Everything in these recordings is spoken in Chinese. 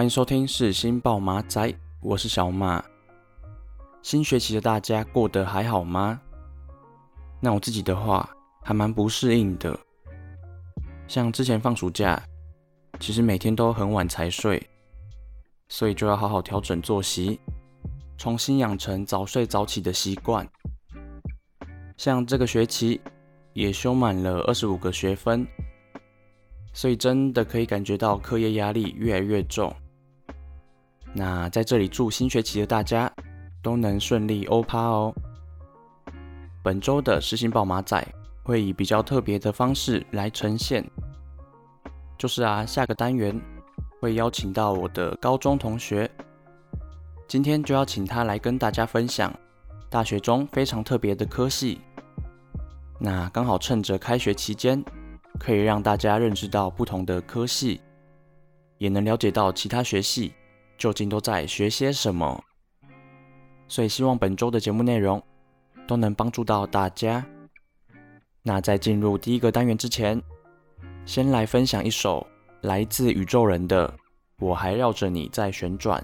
欢迎收听是新报马仔，我是小马。新学期的大家过得还好吗？那我自己的话，还蛮不适应的。像之前放暑假，其实每天都很晚才睡，所以就要好好调整作息，重新养成早睡早起的习惯。像这个学期也修满了二十五个学分，所以真的可以感觉到课业压力越来越重。那在这里祝新学期的大家都能顺利欧趴哦。本周的世新报马仔会以比较特别的方式来呈现。就是啊，下个单元会邀请到我的高中同学，今天就要请他来跟大家分享大学中非常特别的科系。那刚好趁着开学期间，可以让大家认识到不同的科系，也能了解到其他学系究竟都在学些什么。所以希望本周的节目内容都能帮助到大家。那在进入第一个单元之前，先来分享一首来自宇宙人的《我还绕着你在旋转》。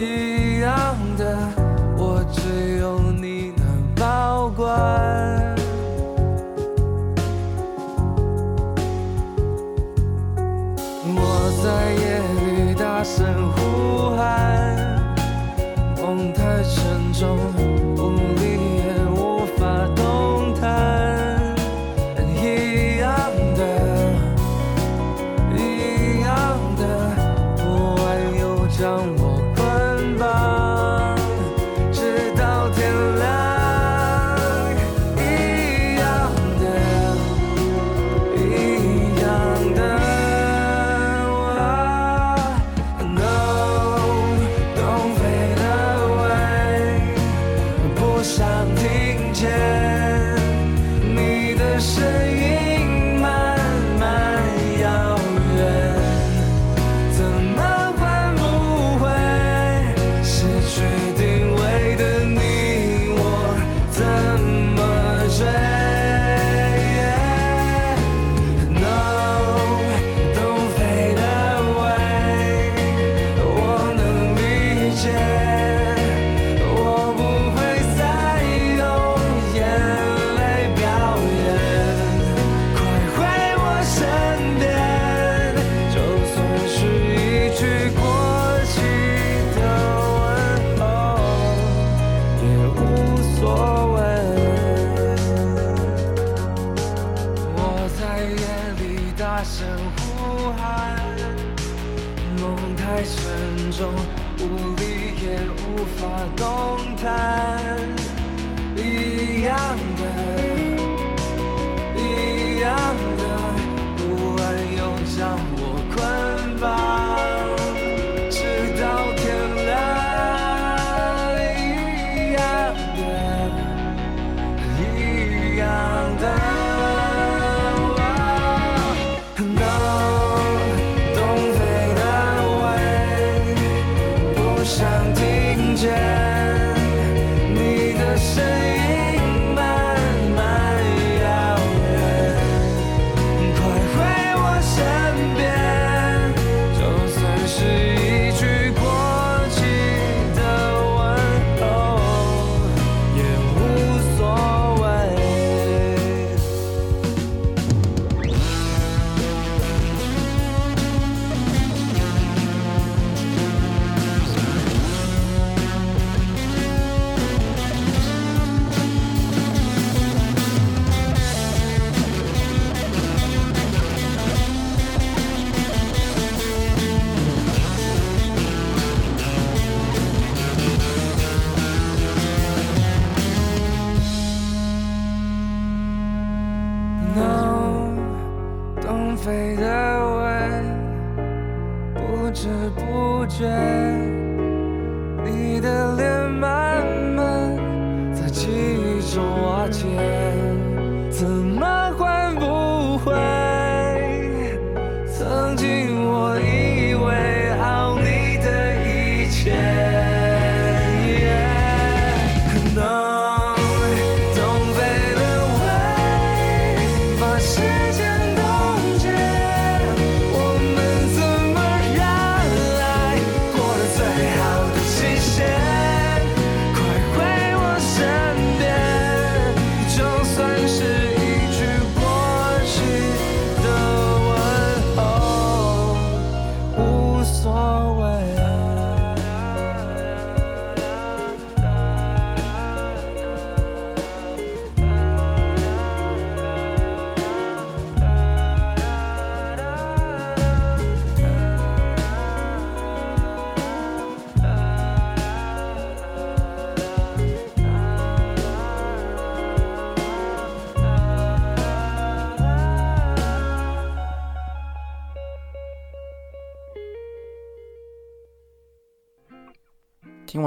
Yeah.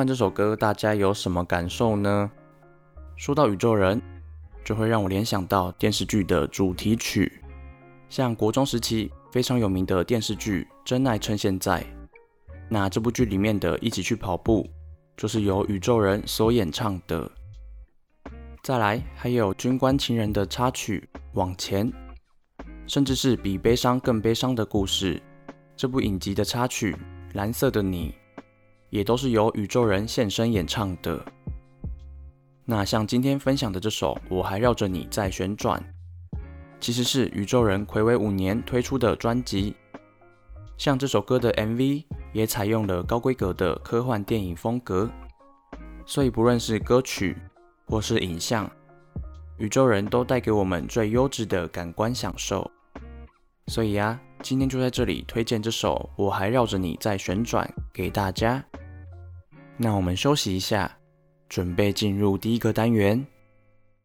这首歌，大家有什么感受呢？说到宇宙人，就会让我联想到电视剧的主题曲，像国中时期非常有名的电视剧《真爱趁现在》，那这部剧里面的一起去跑步，就是由宇宙人所演唱的。再来，还有军官情人的插曲《往前》，甚至是比悲伤更悲伤的故事，这部影集的插曲《蓝色的你》。也都是由宇宙人现身演唱的。那像今天分享的这首《我还绕着你在旋转》，其实是宇宙人睽违五年推出的专辑。像这首歌的 MV 也采用了高规格的科幻电影风格，所以不论是歌曲或是影像，宇宙人都带给我们最优质的感官享受。所以呀，今天就在这里推荐这首《我还绕着你在旋转》给大家。那我们休息一下，准备进入第一个单元。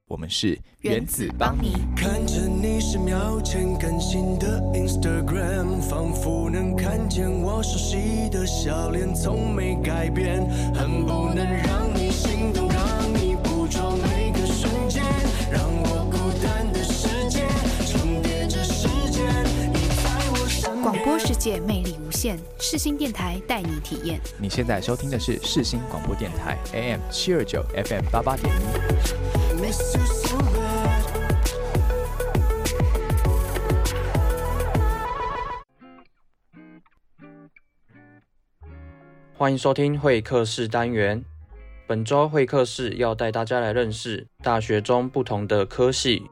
我们是原子邦妮。看着你十秒前更新的 Instagram，仿佛能看见我熟悉的笑脸，从没改变，恨不能让你心动。世界魅力无限，世新电台带你体验。你现在收听的是世新广播电台，AM 七二九，FM 八八点一。欢迎收听会客室单元。本周会客室要带大家来认识大学中不同的科系。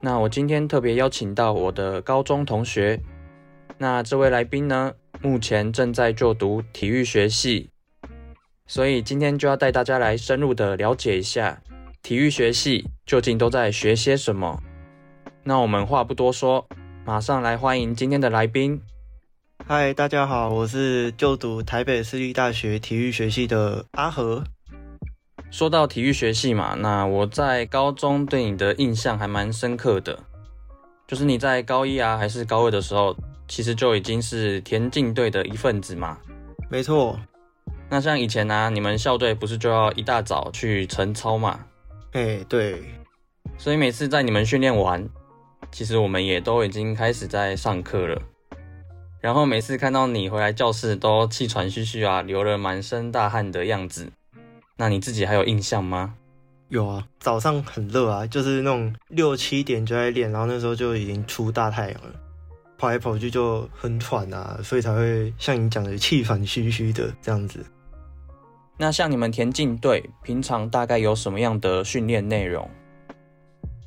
那我今天特别邀请到我的高中同学。那这位来宾呢，目前正在就读体育学系，所以今天就要带大家来深入的了解一下体育学系究竟都在学些什么。那我们话不多说，马上来欢迎今天的来宾。嗨，大家好，我是就读台北市立大学体育学系的阿和。说到体育学系嘛，那我在高中对你的印象还蛮深刻的，就是你在高一啊还是高二的时候。其实就已经是田径队的一份子嘛。没错。那像以前呢、啊，你们校队不是就要一大早去晨操嘛？哎，对。所以每次在你们训练完，其实我们也都已经开始在上课了。然后每次看到你回来教室都气喘吁吁啊，流了满身大汗的样子，那你自己还有印象吗？有啊，早上很热啊，就是那种六七点就在练，然后那时候就已经出大太阳了。跑来跑去就很喘啊，所以才会像你讲的气喘吁吁的这样子。那像你们田径队平常大概有什么样的训练内容？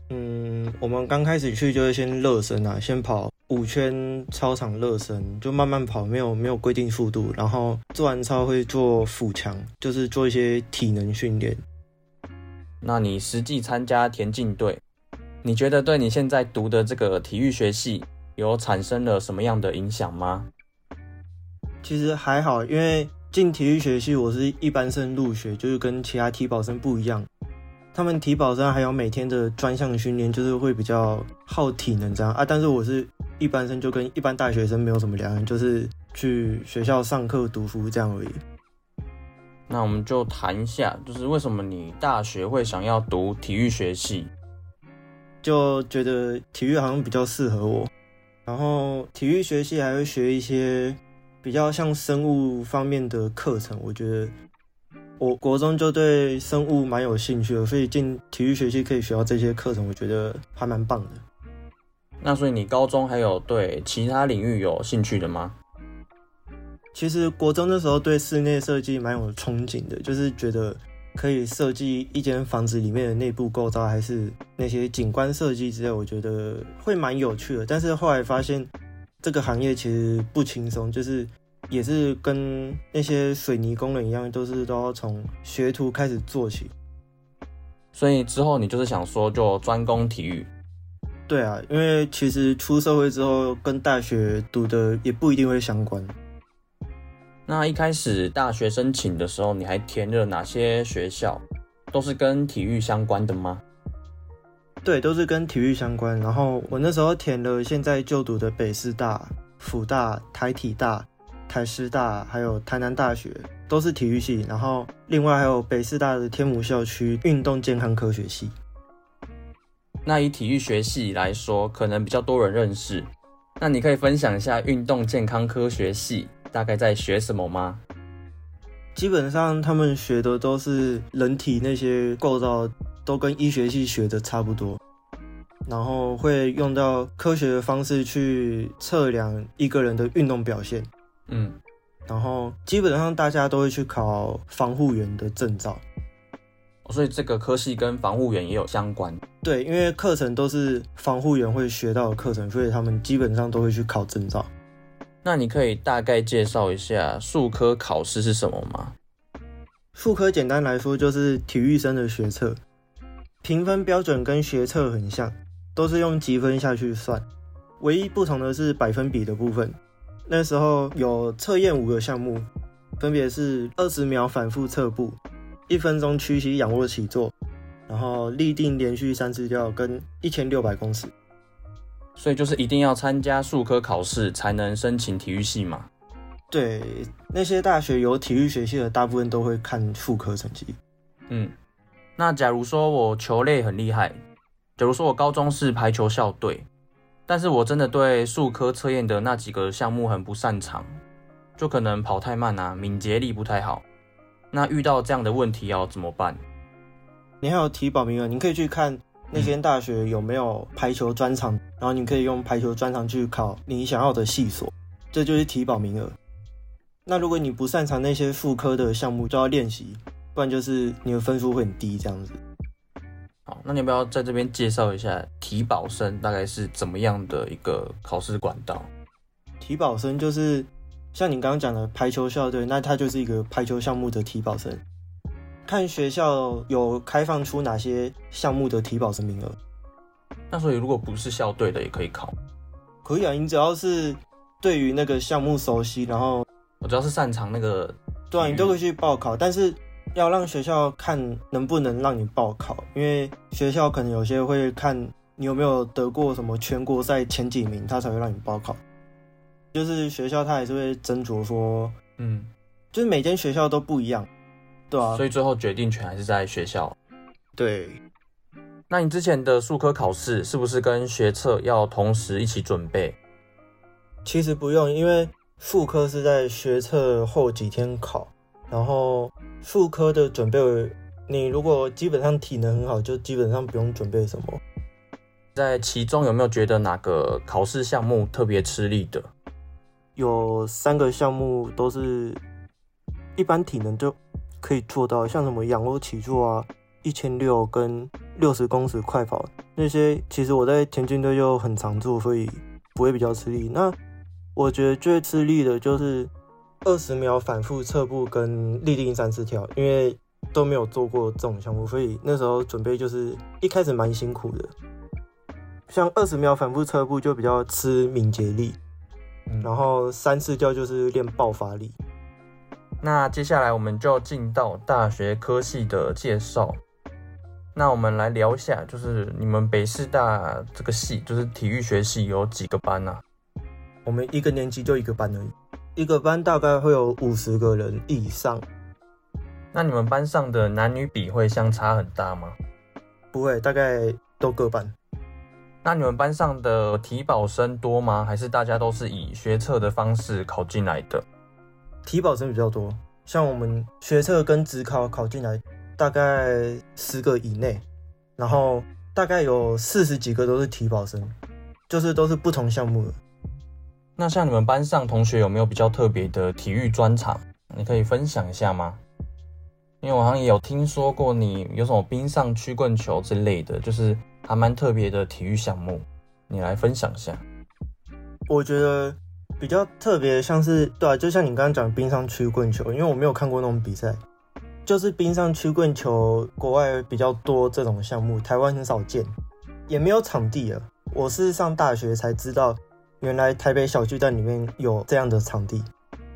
嗯，我们刚开始去就是先热身啊，先跑五圈操场热身，就慢慢跑，没有没有规定速度。然后做完操会做腹强，就是做一些体能训练。那你实际参加田径队，你觉得对你现在读的这个体育学系，有产生了什么样的影响吗？其实还好，因为进体育学系我是一般生入学，就是跟其他体保生不一样。他们体保生还有每天的专项训练，就是会比较耗体能这样啊。但是我是一般生就跟一般大学生没有什么两样，就是去学校上课读书这样而已。那我们就谈一下，就是为什么你大学会想要读体育学系？就觉得体育好像比较适合我，然后体育学系还会学一些比较像生物方面的课程。我觉得我国中就对生物蛮有兴趣的，所以进体育学系可以学到这些课程，我觉得还蛮棒的。那所以你高中还有对其他领域有兴趣的吗？其实国中的时候对室内设计蛮有憧憬的，就是觉得。可以设计一间房子里面的内部构造，还是那些景观设计之类，我觉得会蛮有趣的。但是后来发现，这个行业其实不轻松，就是也是跟那些水泥工人一样，都是都要从学徒开始做起。所以之后你就是想说，就专攻体育？对啊，因为其实出社会之后，跟大学读的也不一定会相关。那一开始大学申请的时候，你还填了哪些学校？都是跟体育相关的吗？对，都是跟体育相关。然后我那时候填了现在就读的北师大、辅大、台体大、台师大，还有台南大学，都是体育系。然后另外还有北师大的天母校区运动健康科学系。那以体育学系来说，可能比较多人认识。那你可以分享一下运动健康科学系大概在学什么吗？基本上他们学的都是人体那些构造，都跟医学系学的差不多，然后会用到科学的方式去测量一个人的运动表现。嗯，然后基本上大家都会去考防护员的证照。所以这个科系跟防护员也有相关。对，因为课程都是防护员会学到的课程，所以他们基本上都会去考证照。那你可以大概介绍一下术科考试是什么吗？术科简单来说就是体育生的学测，评分标准跟学测很像，都是用积分下去算，唯一不同的是百分比的部分。那时候有测验五个项目，分别是二十秒反复侧步。一分钟屈膝仰卧起坐，然后立定连续三次跳，跟一千六百公尺。所以就是一定要参加数科考试才能申请体育系嘛？对，那些大学有体育学系的，大部分都会看术科成绩。嗯，那假如说我球类很厉害，假如说我高中是排球校队，但是我真的对数科测验的那几个项目很不擅长，就可能跑太慢啊，敏捷力不太好。那遇到这样的问题要怎么办？你还有体保名额，你可以去看那间大学有没有排球专长，嗯、然后你可以用排球专场去考你想要的系所，这就是体保名额。那如果你不擅长那些副科的项目，就要练习，不然就是你的分数会很低这样子。好，那你要不要在这边介绍一下体保生大概是怎么样的一个考试管道？体保生就是。像你刚刚讲的排球校队，那他就是一个排球项目的体保生。看学校有开放出哪些项目的体保生名额。那所以如果不是校队的也可以考？可以啊，你只要是对于那个项目熟悉，然后我只要是擅长那个，对啊，你都可以去报考。但是要让学校看能不能让你报考，因为学校可能有些会看你有没有得过什么全国赛前几名，他才会让你报考。就是学校，他还是会斟酌说，嗯，就是每间学校都不一样，对啊，所以最后决定权还是在学校。对，那你之前的术科考试是不是跟学测要同时一起准备？其实不用，因为副科是在学测后几天考，然后副科的准备，你如果基本上体能很好，就基本上不用准备什么。在其中有没有觉得哪个考试项目特别吃力的？有三个项目都是一般体能就可以做到，像什么仰卧起坐啊、一千六跟六十公尺快跑那些，其实我在田径队就很常做，所以不会比较吃力。那我觉得最吃力的就是二十秒反复侧步跟立定三次跳，因为都没有做过这种项目，所以那时候准备就是一开始蛮辛苦的。像二十秒反复侧步就比较吃敏捷力。然后三次跳就是练爆发力。那接下来我们就进到大学科系的介绍。那我们来聊一下，就是你们北师大这个系，就是体育学系有几个班啊？我们一个年级就一个班而已，一个班大概会有五十个人以上。那你们班上的男女比会相差很大吗？不会，大概都各半。那你们班上的体保生多吗？还是大家都是以学测的方式考进来的？体保生比较多，像我们学测跟职考考进来，大概十个以内，然后大概有四十几个都是体保生，就是都是不同项目的。那像你们班上同学有没有比较特别的体育专长？你可以分享一下吗？因为我好像也有听说过你有什么冰上曲棍球之类的，就是。还蛮特别的体育项目，你来分享一下。我觉得比较特别，像是对啊，就像你刚刚讲的冰上曲棍球，因为我没有看过那种比赛，就是冰上曲棍球，国外比较多这种项目，台湾很少见，也没有场地啊。我是上大学才知道，原来台北小巨蛋里面有这样的场地，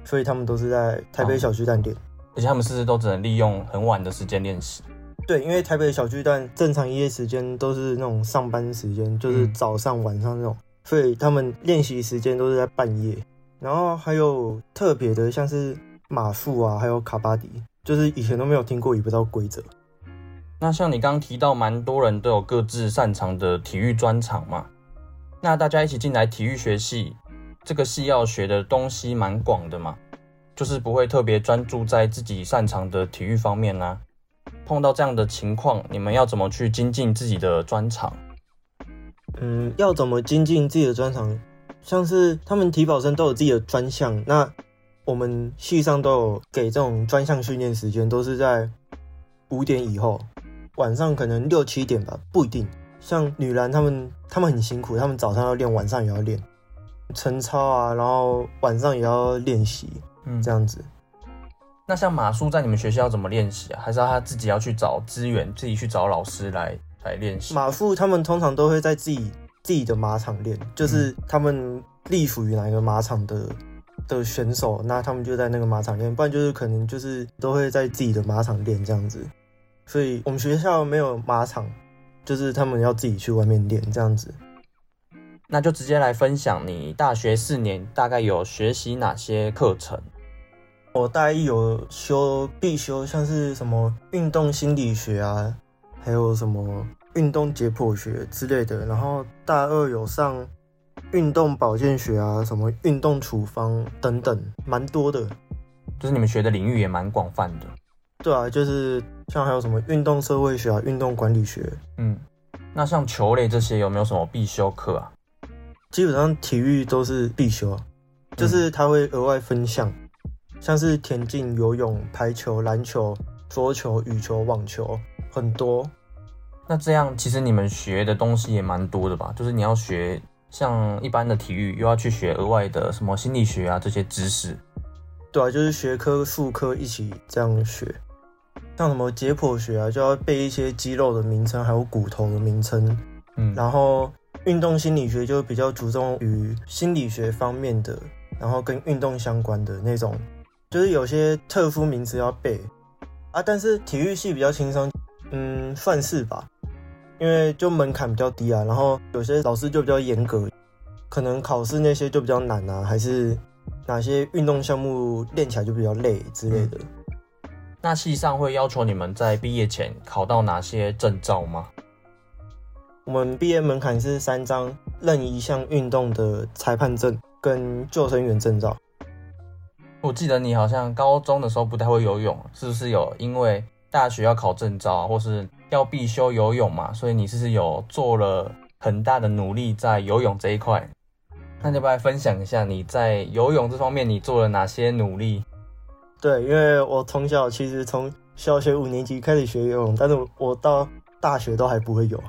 所以他们都是在台北小巨蛋练，哦，而且他们是不是都只能利用很晚的时间练习？对，因为台北小巨蛋正常营业时间都是那种上班时间，就是早上、晚上那种，所以他们练习时间都是在半夜。然后还有特别的，像是马术啊，还有卡巴迪，就是以前都没有听过，也不知道规则。那像你刚刚提到，蛮多人都有各自擅长的体育专长嘛。那大家一起进来体育学系，这个系要学的东西蛮广的嘛，就是不会特别专注在自己擅长的体育方面啊。碰到这样的情况，你们要怎么去精进自己的专长？嗯，要怎么精进自己的专长？像是他们体保生都有自己的专项，那我们系上都有给这种专项训练时间，都是在五点以后，晚上可能六七点吧，不一定。像女篮他们，他们很辛苦，他们早上要练，晚上也要练晨操啊，然后晚上也要练习，嗯，这样子。那像马术在你们学校要怎么练习啊？还是要他自己要去找资源，自己去找老师来来练习？马术他们通常都会在自己自己的马场练，就是他们隶属于哪一个马场的的选手，那他们就在那个马场练，不然就是可能就是都会在自己的马场练这样子。所以我们学校没有马场，就是他们要自己去外面练这样子。那就直接来分享你大学四年大概有学习哪些课程？我大一有修必修，像是什么运动心理学啊，还有什么运动解剖学之类的。然后大二有上运动保健学啊，什么运动处方等等，蛮多的。就是你们学的领域也蛮广泛的。对啊，就是像还有什么运动社会学啊，运动管理学。嗯，那像球类这些有没有什么必修课啊？基本上体育都是必修啊，就是它会额外分项。像是田径、游泳、排球、篮球、桌球、羽球、网球，很多。那这样其实你们学的东西也蛮多的吧？就是你要学像一般的体育，又要去学额外的什么心理学啊这些知识。对啊，就是学科、数科一起这样学。像什么解剖学啊，就要背一些肌肉的名称，还有骨头的名称。嗯，然后运动心理学就比较注重于心理学方面的，然后跟运动相关的那种。就是有些特殊名词要背啊，但是体育系比较轻松，嗯，算是吧，因为就门槛比较低啊，然后有些老师就比较严格，可能考试那些就比较难啊，还是哪些运动项目练起来就比较累之类的。嗯，那系上会要求你们在毕业前考到哪些证照吗？我们毕业门槛是三张任意一项运动的裁判证跟救生员证照。我记得你好像高中的时候不太会游泳，是不是有因为大学要考证照啊，或是要必修游泳嘛？所以你是有做了很大的努力在游泳这一块？那你要不要来分享一下你在游泳这方面你做了哪些努力？对，因为我从小其实从小学五年级开始学游泳，但是我到大学都还不会游，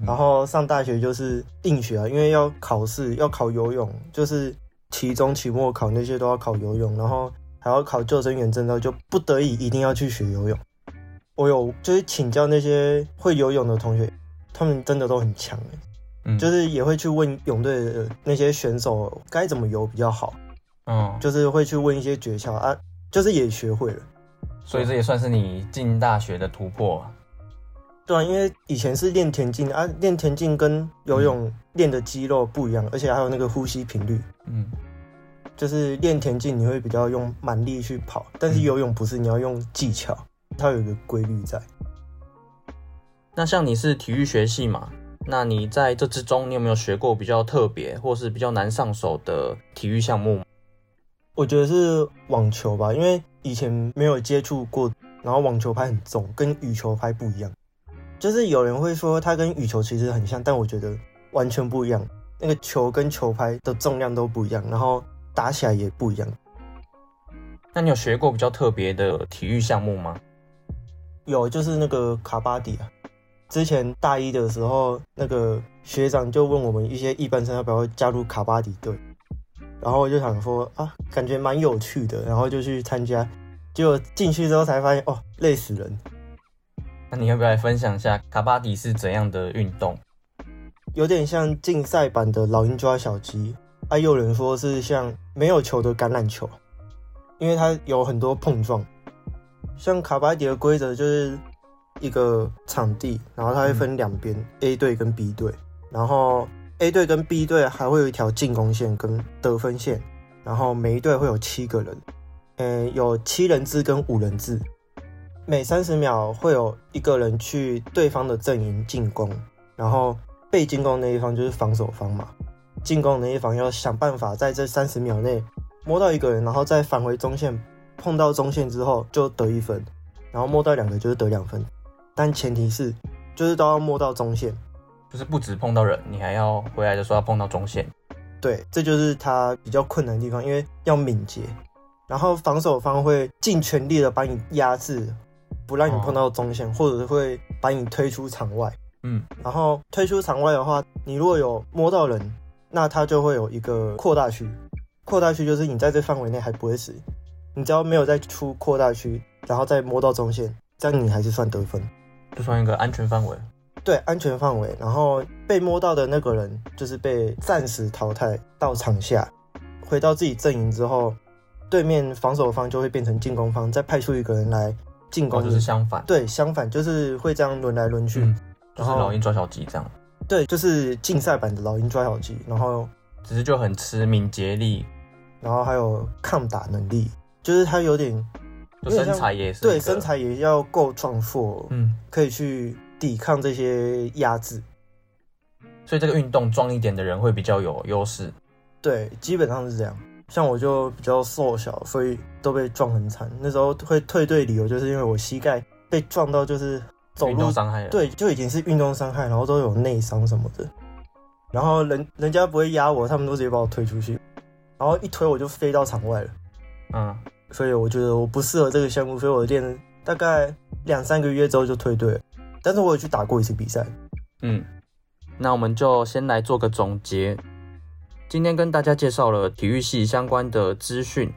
然后上大学就是硬学啊，因为要考试要考游泳，就是。期中、期末考那些都要考游泳，然后还要考救生员证照，就不得已一定要去学游泳。我有就是请教那些会游泳的同学，他们真的都很强，嗯，就是也会去问泳队的那些选手该怎么游比较好，嗯，就是会去问一些诀窍啊，就是也学会了。所以这也算是你进大学的突破。对啊，因为以前是练田径啊，练田径跟游泳练的肌肉不一样，而且还有那个呼吸频率。嗯，就是练田径你会比较用蛮力去跑，但是游泳不是，你要用技巧，它有一个规律在。那像你是体育学系嘛？那你在这之中，你有没有学过比较特别或是比较难上手的体育项目？我觉得是网球吧，因为以前没有接触过，然后网球拍很重，跟羽球拍不一样。就是有人会说它跟羽球其实很像，但我觉得完全不一样。那个球跟球拍的重量都不一样，然后打起来也不一样。那你有学过比较特别的体育项目吗？有，就是那个卡巴迪啊。之前大一的时候，那个学长就问我们一些一班生要不要加入卡巴迪队，然后我就想说啊，感觉蛮有趣的，然后就去参加，结果进去之后才发现哦，累死人。那你要不要来分享一下卡巴迪是怎样的运动？有点像竞赛版的老鹰抓小鸡，还有人说是像没有球的橄榄球，因为它有很多碰撞。像卡巴迪的规则就是。一个场地，然后它会分两边、嗯、A 队跟 B 队，然后 A 队跟 B 队还会有一条进攻线跟得分线，然后每一队会有七个人，嗯，有七人制跟五人制，每三十秒会有一个人去对方的阵营进攻，然后被进攻那一方就是防守方嘛，进攻那一方要想办法在这三十秒内摸到一个人，然后再返回中线，碰到中线之后就得一分，然后摸到两个就是得两分。但前提是，就是都要摸到中线，就是不止碰到人，你还要回来的时候要碰到中线。对，这就是他比较困难的地方，因为要敏捷。然后防守方会尽全力的把你压制，不让你碰到中线，哦、或者是会把你推出场外。嗯，然后推出场外的话，你如果有摸到人，那他就会有一个扩大区。扩大区就是你在这范围内还不会死，你只要没有再出扩大区，然后再摸到中线，这样你还是算得分。就算一个安全范围，对，安全范围。然后被摸到的那个人就是被暂时淘汰到场下，回到自己阵营之后，对面防守方就会变成进攻方，再派出一个人来进攻。就是相反，对，相反就是会这样轮来轮去。嗯，就是老鹰抓小鸡这样。对，就是竞赛版的老鹰抓小鸡，然后只是就很吃敏捷力，然后还有抗打能力，就是他有点。身材也是对，身材也要够壮硕，嗯，可以去抵抗这些压制。所以这个运动壮一点的人会比较有优势。对，基本上是这样。像我就比较瘦小，所以都被撞很惨。那时候会退队，理由就是因为我膝盖被撞到，就是走路伤害了。对，就已经是运动伤害，然后都有内伤什么的。然后人人家不会压我，他们都直接把我推出去，然后一推我就飞到场外了。嗯。所以我觉得我不适合这个项目，所以我练大概两三个月之后就退队了。但是我有去打过一次比赛。嗯，那我们就先来做个总结。今天跟大家介绍了体育系相关的资讯，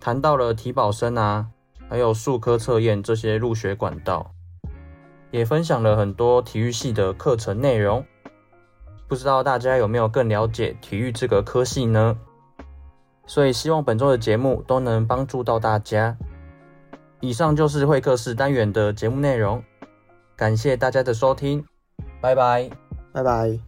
谈到了体保生啊，还有数科测验这些入学管道，也分享了很多体育系的课程内容。不知道大家有没有更了解体育这个科系呢？所以希望本周的节目都能帮助到大家。以上就是会客室单元的节目内容，感谢大家的收听，拜拜，拜拜。